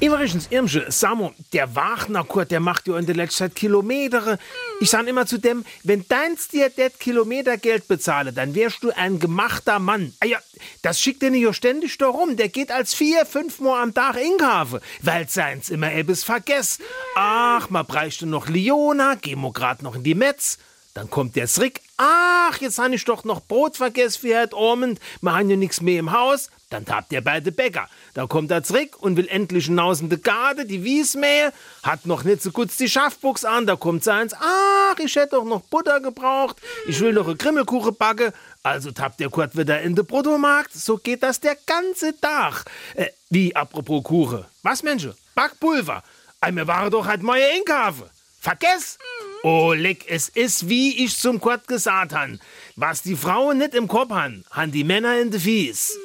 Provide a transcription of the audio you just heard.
Übrigens, Irmsche, Samo, der Wagner Kurt, der macht ja in der letzten Zeit Kilometer. Ich sag immer zu dem, wenn deins dir det Kilometergeld bezahle, dann wärst du ein gemachter Mann. Ah ja, das schickt den ja ständig da rum. Der geht als vier, fünf Mal am Tag inkaufen, weil seins immer etwas vergess. Ach, man bräuchte noch Liona, gehen wir grad noch in die Metz. Dann kommt der Srick. Ach, jetzt han ich doch noch Brot vergessen für heute Abend. Wir haben ja nix mehr im Haus. Dann tabt der beide Bäcker. Da kommt der Zrick und will endlich hinaus in die Garde, die Wies mähe. Hat noch nicht so gut die Schaffbuchs an. Da kommt seins. Ach, ich hätte doch noch Butter gebraucht. Ich will noch eine Krimmelkuche backe. Also tappt der Kurt wieder in den Bruttomarkt. So geht das der ganze Tag. Äh, wie, apropos Kuche. Was, Mensch? Backpulver. Ei, mir waren doch halt mal einkaufen. Vergess! Oh, leck, es ist, wie ich zum Kurt gesagt han. Was die Frauen nicht im Kopf han, han die Männer in de Fies.